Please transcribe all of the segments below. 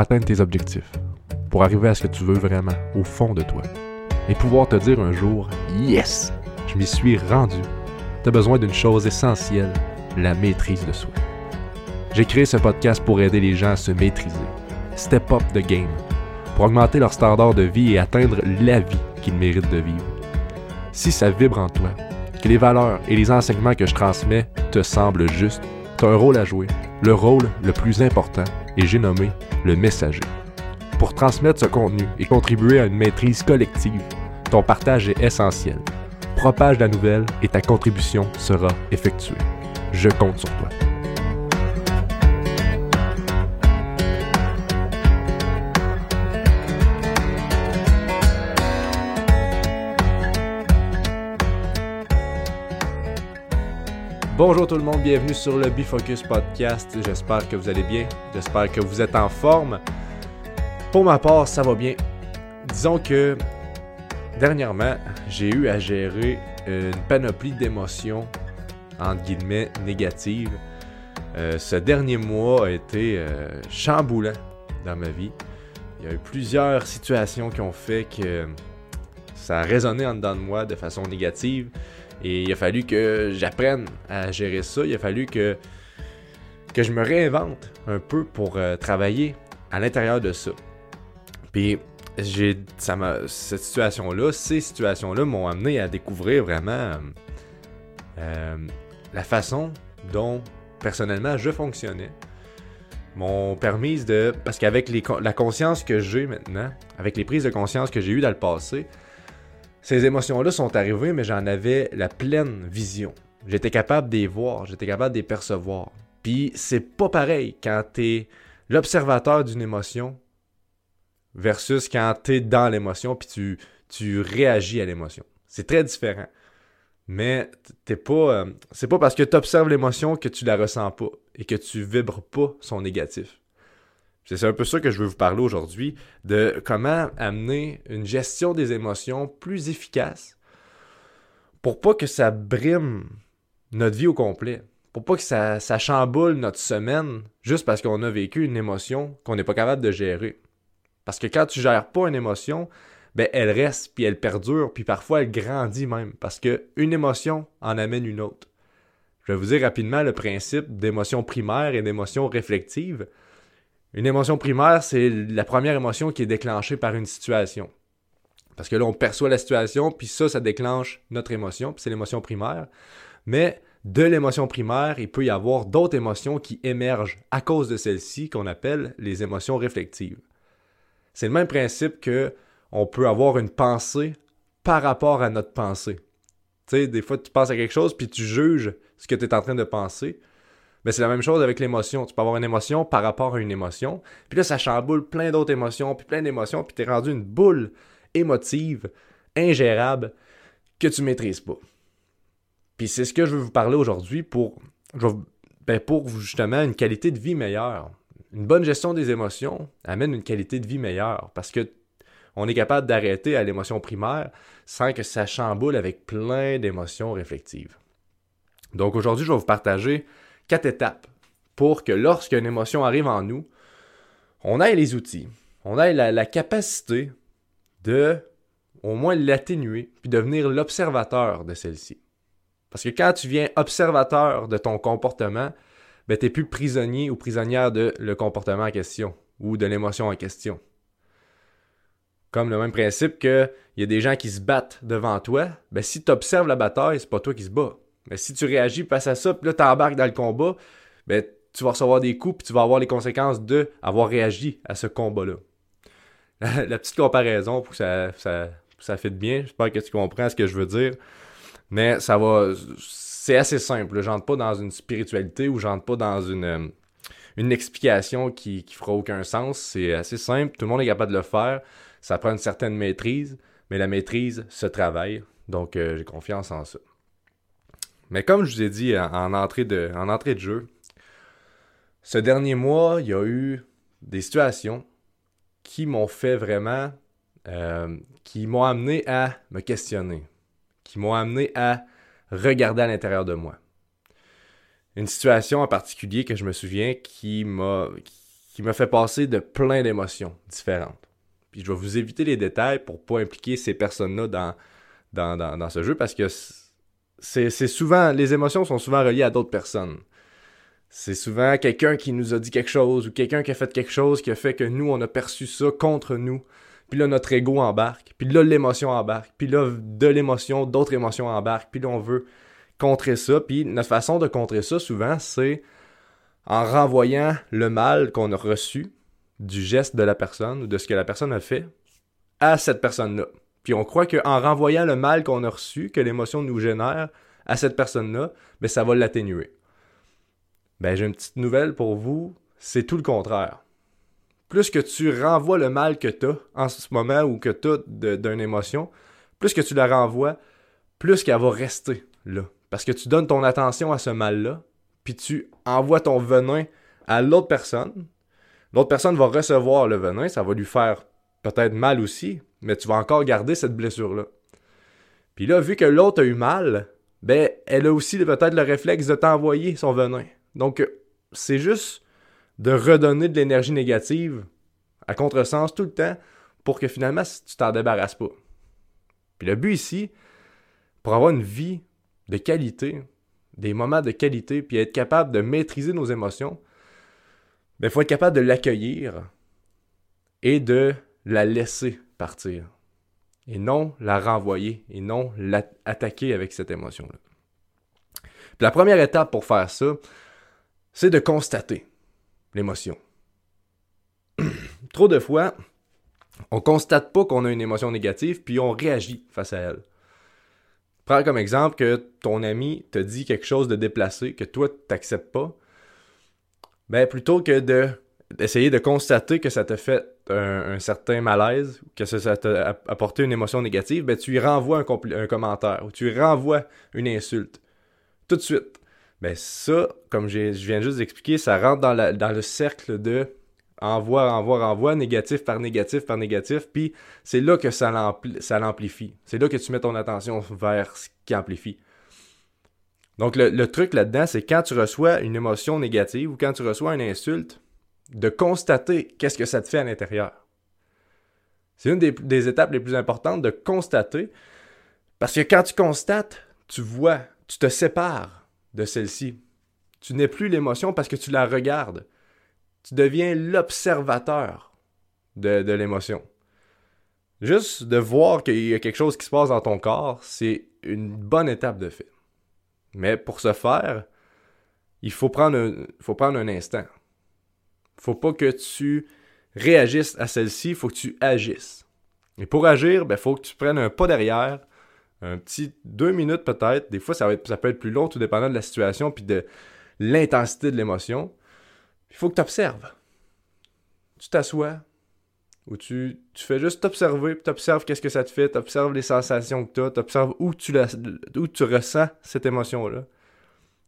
atteindre tes objectifs, pour arriver à ce que tu veux vraiment, au fond de toi, et pouvoir te dire un jour, yes, je m'y suis rendu. Tu as besoin d'une chose essentielle, la maîtrise de soi. J'ai créé ce podcast pour aider les gens à se maîtriser, step up the game, pour augmenter leur standard de vie et atteindre la vie qu'ils méritent de vivre. Si ça vibre en toi, que les valeurs et les enseignements que je transmets te semblent justes, tu as un rôle à jouer, le rôle le plus important, et j'ai nommé le messager. Pour transmettre ce contenu et contribuer à une maîtrise collective, ton partage est essentiel. Propage la nouvelle et ta contribution sera effectuée. Je compte sur toi. Bonjour tout le monde, bienvenue sur le Bifocus Podcast. J'espère que vous allez bien, j'espère que vous êtes en forme. Pour ma part, ça va bien. Disons que dernièrement, j'ai eu à gérer une panoplie d'émotions, entre guillemets, négatives. Euh, ce dernier mois a été euh, chamboulant dans ma vie. Il y a eu plusieurs situations qui ont fait que ça a résonné en dedans de moi de façon négative. Et il a fallu que j'apprenne à gérer ça. Il a fallu que, que je me réinvente un peu pour euh, travailler à l'intérieur de ça. Puis j'ai ça cette situation-là, ces situations-là m'ont amené à découvrir vraiment euh, la façon dont personnellement je fonctionnais. M'ont permis de. Parce qu'avec la conscience que j'ai maintenant, avec les prises de conscience que j'ai eues dans le passé, ces émotions-là sont arrivées, mais j'en avais la pleine vision. J'étais capable de les voir, j'étais capable de les percevoir. Puis c'est pas pareil quand t'es l'observateur d'une émotion versus quand t'es dans l'émotion puis tu, tu réagis à l'émotion. C'est très différent. Mais t'es pas. Euh, c'est pas parce que tu l'émotion que tu la ressens pas et que tu vibres pas son négatif. C'est un peu ça que je veux vous parler aujourd'hui, de comment amener une gestion des émotions plus efficace pour pas que ça brime notre vie au complet, pour pas que ça, chamboule notre semaine juste parce qu'on a vécu une émotion qu'on n'est pas capable de gérer. Parce que quand tu gères pas une émotion, ben elle reste, puis elle perdure, puis parfois elle grandit même, parce qu'une émotion en amène une autre. Je vais vous dire rapidement le principe d'émotion primaire et d'émotion réflexive. Une émotion primaire, c'est la première émotion qui est déclenchée par une situation. Parce que là, on perçoit la situation, puis ça, ça déclenche notre émotion, puis c'est l'émotion primaire. Mais de l'émotion primaire, il peut y avoir d'autres émotions qui émergent à cause de celle-ci, qu'on appelle les émotions réflectives. C'est le même principe que on peut avoir une pensée par rapport à notre pensée. Tu sais, des fois, tu penses à quelque chose, puis tu juges ce que tu es en train de penser. Mais c'est la même chose avec l'émotion. Tu peux avoir une émotion par rapport à une émotion. Puis là, ça chamboule plein d'autres émotions, puis plein d'émotions, puis tu es rendu une boule émotive, ingérable, que tu maîtrises pas. Puis c'est ce que je veux vous parler aujourd'hui pour, ben pour justement une qualité de vie meilleure. Une bonne gestion des émotions amène une qualité de vie meilleure parce que on est capable d'arrêter à l'émotion primaire sans que ça chamboule avec plein d'émotions réflectives. Donc aujourd'hui, je vais vous partager quatre étapes pour que lorsqu'une émotion arrive en nous, on ait les outils, on ait la, capacité de au moins l'atténuer, puis devenir l'observateur de celle-ci. Parce que quand tu viens observateur de ton comportement, ben, tu n'es plus prisonnier ou prisonnière de le comportement en question ou de l'émotion en question. Comme le même principe qu'il y a des gens qui se battent devant toi, ben, si tu observes la bataille, c'est pas toi qui se bats. Mais si tu réagis face à ça, puis là, tu embarques dans le combat, ben, tu vas recevoir des coups, puis tu vas avoir les conséquences de avoir réagi à ce combat-là. La, petite comparaison, pour que ça, ça, ça bien, j'espère que tu comprends ce que je veux dire. Mais ça va. C'est assez simple. J'entre pas dans une spiritualité ou j'entre pas dans une, une explication qui, qui fera aucun sens. C'est assez simple. Tout le monde est capable de le faire. Ça prend une certaine maîtrise, mais la maîtrise se travaille. Donc, euh, j'ai confiance en ça. Mais comme je vous ai dit en entrée de, en entrée de jeu, ce dernier mois, il y a eu des situations qui m'ont fait vraiment, euh, qui m'ont amené à me questionner, qui m'ont amené à regarder à l'intérieur de moi. Une situation en particulier que je me souviens qui m'a, qui me fait passer de plein d'émotions différentes. Puis je vais vous éviter les détails pour pas impliquer ces personnes-là dans, dans, dans, ce jeu parce que c'est souvent, les émotions sont souvent reliées à d'autres personnes. C'est souvent quelqu'un qui nous a dit quelque chose ou quelqu'un qui a fait quelque chose qui a fait que nous, on a perçu ça contre nous. Puis là, notre ego embarque. Puis là, l'émotion embarque. Puis là, de l'émotion, d'autres émotions embarquent. Puis là, on veut contrer ça. Puis notre façon de contrer ça, souvent, c'est en renvoyant le mal qu'on a reçu du geste de la personne ou de ce que la personne a fait à cette personne-là. Puis on croit qu'en renvoyant le mal qu'on a reçu, que l'émotion nous génère à cette personne-là, ben ça va l'atténuer. Ben j'ai une petite nouvelle pour vous, c'est tout le contraire. Plus que tu renvoies le mal que tu as en ce moment ou que tu as d'une émotion, plus que tu la renvoies, plus qu'elle va rester là. Parce que tu donnes ton attention à ce mal-là, puis tu envoies ton venin à l'autre personne. L'autre personne va recevoir le venin, ça va lui faire peut-être mal aussi, mais tu vas encore garder cette blessure-là. Puis là, vu que l'autre a eu mal, ben, elle a aussi peut-être le réflexe de t'envoyer son venin. Donc, c'est juste de redonner de l'énergie négative à contresens tout le temps pour que finalement, tu t'en débarrasses pas. Puis le but ici, pour avoir une vie de qualité, des moments de qualité, puis être capable de maîtriser nos émotions, il ben, faut être capable de l'accueillir et de la laisser partir. Et non la renvoyer, et non l'attaquer avec cette émotion-là. la première étape pour faire ça, c'est de constater l'émotion. Trop de fois, on constate pas qu'on a une émotion négative, puis on réagit face à elle. Prends comme exemple que ton ami te dit quelque chose de déplacé, que toi, tu n'acceptes pas. Ben, plutôt que de d'essayer de constater que ça te fait un, certain malaise, que ça t'a apporté une émotion négative, ben tu lui renvoies un, un, commentaire ou tu lui renvoies une insulte. Tout de suite. Ben ça, comme je viens juste d'expliquer, ça rentre dans, la, dans le cercle de envoi, envoi, envoi, négatif par négatif par négatif, puis c'est là que ça l'amplifie. C'est là que tu mets ton attention vers ce qui amplifie. Donc le, le truc là-dedans, c'est quand tu reçois une émotion négative ou quand tu reçois une insulte, de constater qu'est-ce que ça te fait à l'intérieur. C'est une des, étapes les plus importantes de constater, parce que quand tu constates, tu vois, tu te sépares de celle-ci. Tu n'es plus l'émotion parce que tu la regardes. Tu deviens l'observateur de, de l'émotion. Juste de voir qu'il y a quelque chose qui se passe dans ton corps, c'est une bonne étape de fait. Mais pour ce faire, il faut prendre faut prendre un instant. Faut pas que tu réagisses à celle-ci, faut que tu agisses. Et pour agir, il ben, faut que tu prennes un pas derrière, un petit deux minutes peut-être. Des fois, ça, peut être plus long, tout dépendant de la situation puis de l'intensité de l'émotion. Il faut que tu observes. Tu t'assois, ou tu, tu, fais juste t'observer, puis t'observes qu'est-ce que ça te fait, t'observes les sensations que tu as, t'observes où tu, où tu ressens cette émotion-là.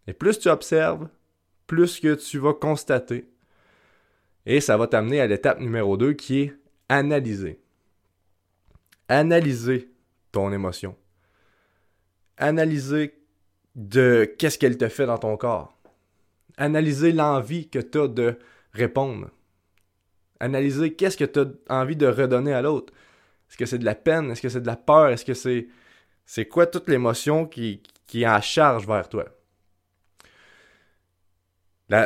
Et plus tu observes, plus que tu vas constater, et ça va t'amener à l'étape numéro 2 qui est analyser. Analyser ton émotion. Analyser de qu'est-ce qu'elle te fait dans ton corps. Analyser l'envie que tu as de répondre. Analyser qu'est-ce que tu as envie de redonner à l'autre. Est-ce que c'est de la peine? Est-ce que c'est de la peur? Est-ce que c'est. C'est quoi toute l'émotion qui, qui est en charge vers toi?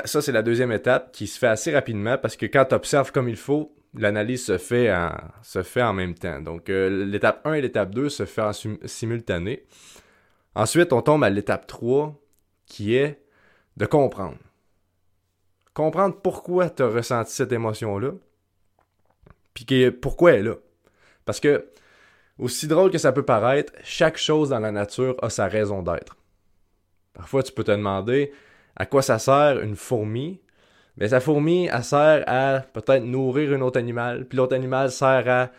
Ça, c'est la deuxième étape qui se fait assez rapidement parce que quand tu observes comme il faut, l'analyse se fait en, même temps. Donc, euh, l'étape 1 et l'étape 2 se font en simultané. Ensuite, on tombe à l'étape 3 qui est de comprendre. Comprendre pourquoi tu as ressenti cette émotion-là, puis pourquoi elle est là. Parce que, aussi drôle que ça peut paraître, chaque chose dans la nature a sa raison d'être. Parfois, tu peux te demander, à quoi ça sert une fourmi? Mais sa fourmi, elle sert à peut-être nourrir un autre animal, puis l'autre animal sert à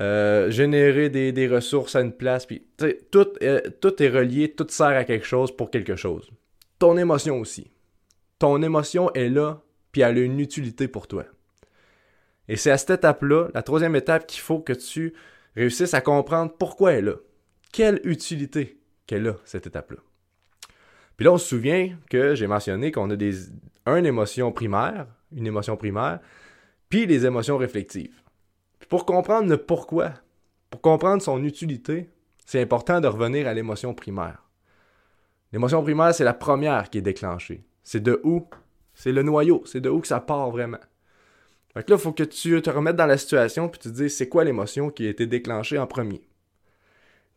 euh, générer des, ressources à une place, puis tout est relié, tout sert à quelque chose pour quelque chose. Ton émotion aussi. Ton émotion est là, puis elle a une utilité pour toi. Et c'est à cette étape-là, la troisième étape, qu'il faut que tu réussisses à comprendre pourquoi elle est là. Quelle utilité qu'elle a, cette étape-là. Puis là, on se souvient que j'ai mentionné qu'on a des, une émotion primaire, une émotion primaire, puis les émotions réflectives. pour comprendre le pourquoi, pour comprendre son utilité, c'est important de revenir à l'émotion primaire. L'émotion primaire, c'est la première qui est déclenchée. C'est de où? C'est le noyau. C'est de où que ça part vraiment. Fait que là, il faut que tu te remettes dans la situation puis tu te dises c'est quoi l'émotion qui a été déclenchée en premier?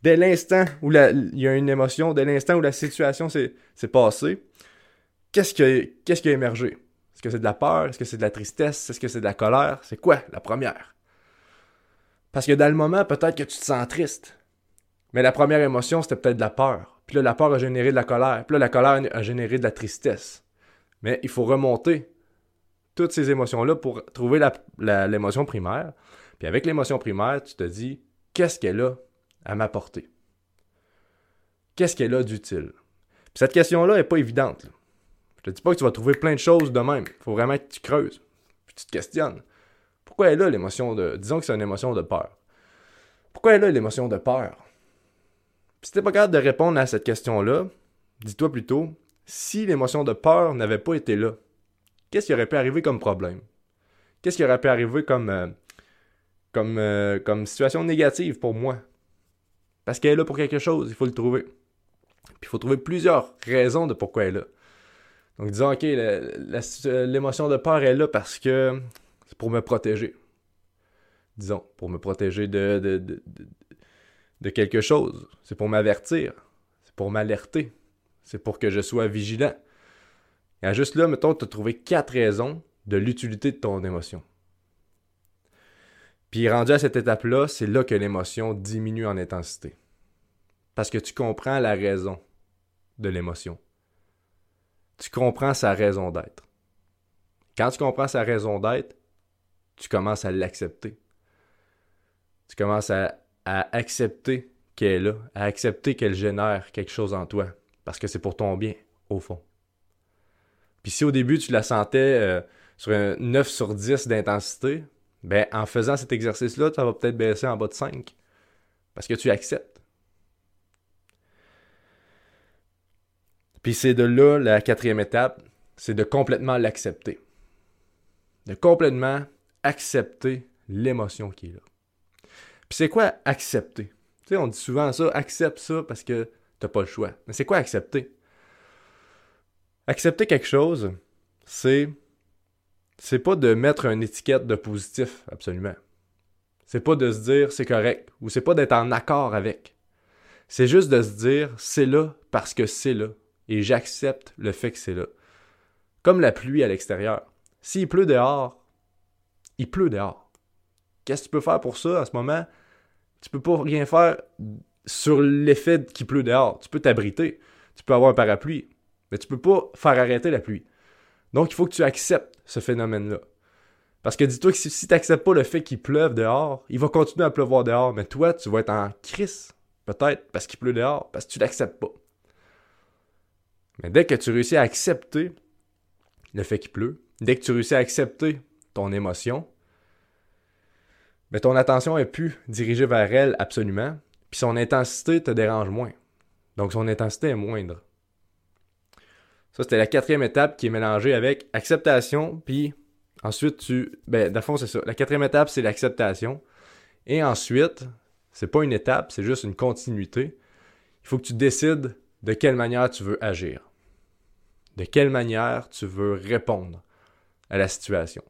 Dès l'instant où il y a une émotion, dès l'instant où la situation s'est passée, qu'est-ce qui, qui a émergé? Est-ce que c'est de la peur? Est-ce que c'est de la tristesse? Est-ce que c'est de la colère? C'est quoi la première? Parce que dans le moment, peut-être que tu te sens triste. Mais la première émotion, c'était peut-être de la peur. Puis là, la peur a généré de la colère. Puis là, la colère a généré de la tristesse. Mais il faut remonter toutes ces émotions-là pour trouver l'émotion primaire. Puis avec l'émotion primaire, tu te dis, qu'est-ce qu'elle a à m'apporter? Qu'est-ce qu'elle a d'utile? Puis cette question-là n'est pas évidente. Je te dis pas que tu vas trouver plein de choses de même. Il faut vraiment que tu creuses. Puis tu te questionnes. Pourquoi elle a l'émotion de. Disons que c'est une émotion de peur. Pourquoi elle a l'émotion de peur? Si tu n'es pas capable de répondre à cette question-là, dis-toi plutôt, si l'émotion de peur n'avait pas été là, qu'est-ce qui aurait pu arriver comme problème? Qu'est-ce qui aurait pu arriver comme, euh, euh, comme situation négative pour moi? Parce qu'elle est là pour quelque chose, il faut le trouver. Puis il faut trouver plusieurs raisons de pourquoi elle est là. Donc disons, ok, l'émotion de peur est là parce que c'est pour me protéger. Disons, pour me protéger de, de, quelque chose. C'est pour m'avertir. C'est pour m'alerter. C'est pour que je sois vigilant. Et juste là, mettons, tu as trouvé quatre raisons de l'utilité de ton émotion. Puis rendu à cette étape-là, c'est là que l'émotion diminue en intensité. Parce que tu comprends la raison de l'émotion. Tu comprends sa raison d'être. Quand tu comprends sa raison d'être, tu commences à l'accepter. Tu commences à, accepter qu'elle est là, à accepter qu'elle génère quelque chose en toi, parce que c'est pour ton bien, au fond. Puis si au début tu la sentais euh, sur un 9 sur 10 d'intensité, ben en faisant cet exercice-là, ça va peut-être baisser en bas de 5. Parce que tu acceptes. Puis c'est de là la quatrième étape, c'est de complètement l'accepter. De complètement accepter l'émotion qui est là. Puis c'est quoi accepter? Tu sais, on dit souvent ça, accepte ça parce que t'as pas le choix. Mais c'est quoi accepter? Accepter quelque chose, c'est. C'est pas de mettre une étiquette de positif, absolument. C'est pas de se dire c'est correct, ou c'est pas d'être en accord avec. C'est juste de se dire c'est là parce que c'est là, et j'accepte le fait que c'est là. Comme la pluie à l'extérieur. S'il pleut dehors, il pleut dehors. Qu'est-ce que tu peux faire pour ça à ce moment? Tu peux pas rien faire sur l'effet qu'il pleut dehors. Tu peux t'abriter. Tu peux avoir un parapluie. Mais tu peux pas faire arrêter la pluie. Donc, il faut que tu acceptes ce phénomène-là. Parce que dis-toi que si, tu n'acceptes pas le fait qu'il pleuve dehors, il va continuer à pleuvoir dehors. Mais toi, tu vas être en crise. Peut-être parce qu'il pleut dehors, parce que tu l'acceptes pas. Mais dès que tu réussis à accepter le fait qu'il pleut, dès que tu réussis à accepter ton émotion, mais ton attention est plus dirigée vers elle absolument, puis son intensité te dérange moins. Donc son intensité est moindre. Ça, c'était la quatrième étape qui est mélangée avec acceptation, puis ensuite tu... Ben, dans fond, c'est ça. La quatrième étape, c'est l'acceptation. Et ensuite, c'est pas une étape, c'est juste une continuité. Il faut que tu décides de quelle manière tu veux agir. De quelle manière tu veux répondre à la situation.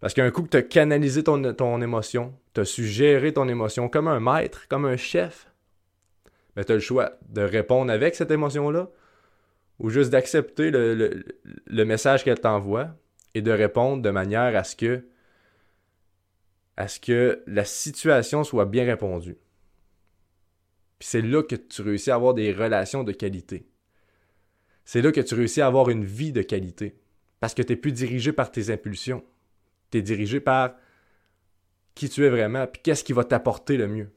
Parce qu'un coup que tu as canalisé ton, ton émotion, tu as su gérer ton émotion comme un maître, comme un chef, ben tu as le choix de répondre avec cette émotion-là ou juste d'accepter le, le, message qu'elle t'envoie et de répondre de manière à ce que à ce que la situation soit bien répondue. Puis c'est là que tu réussis à avoir des relations de qualité. C'est là que tu réussis à avoir une vie de qualité. Parce que tu n'es plus dirigé par tes impulsions. Tu es dirigé par qui tu es vraiment, puis qu'est-ce qui va t'apporter le mieux.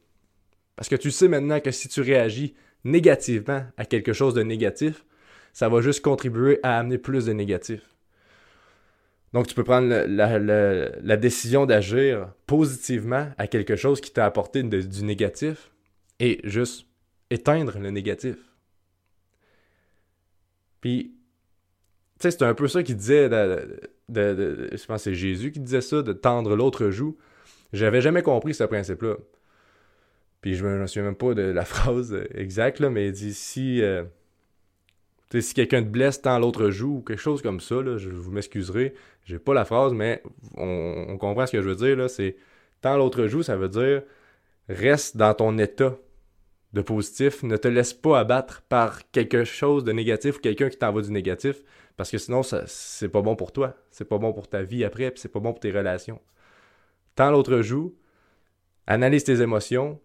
Parce que tu sais maintenant que si tu réagis négativement à quelque chose de négatif, ça va juste contribuer à amener plus de négatif. Donc tu peux prendre la, décision d'agir positivement à quelque chose qui t'a apporté du négatif et juste éteindre le négatif. Puis, tu sais, c'est un peu ça qu'il disait je pense que c'est Jésus qui disait ça, de tendre l'autre joue. J'avais jamais compris ce principe-là. Puis je me souviens même pas de la phrase exacte, mais il dit si, euh, si quelqu'un te blesse, tend l'autre joue ou quelque chose comme ça, là, je vous m'excuserai. J'ai pas la phrase, mais on, comprend ce que je veux dire. C'est tend l'autre joue, ça veut dire reste dans ton état de positif. Ne te laisse pas abattre par quelque chose de négatif ou quelqu'un qui t'envoie du négatif. Parce que sinon, c'est pas bon pour toi. C'est pas bon pour ta vie après, puis c'est pas bon pour tes relations. Tends l'autre joue, analyse tes émotions,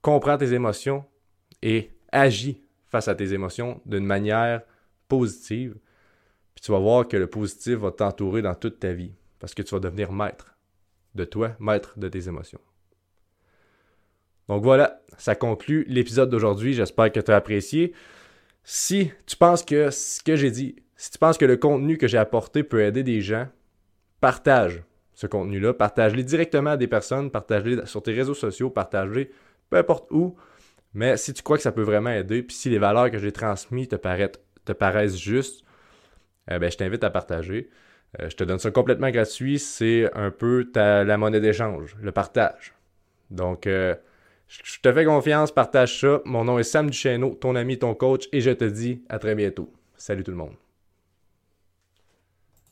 comprends tes émotions et agis face à tes émotions d'une manière positive. Puis tu vas voir que le positif va t'entourer dans toute ta vie. Parce que tu vas devenir maître de toi, maître de tes émotions. Donc voilà, ça conclut l'épisode d'aujourd'hui. J'espère que tu as apprécié. Si tu penses que ce que j'ai dit, si tu penses que le contenu que j'ai apporté peut aider des gens, partage ce contenu-là, partage-le directement à des personnes, partage-le sur tes réseaux sociaux, partage-le peu importe où. Mais si tu crois que ça peut vraiment aider, puis si les valeurs que j'ai transmises te, paraissent justes, eh ben, je t'invite à partager. Euh, je te donne ça complètement gratuit. C'est un peu ta, la monnaie d'échange, le partage. Donc, euh, je te fais confiance, partage ça. Mon nom est Sam Duchesneau, ton ami, ton coach, et je te dis à très bientôt. Salut tout le monde.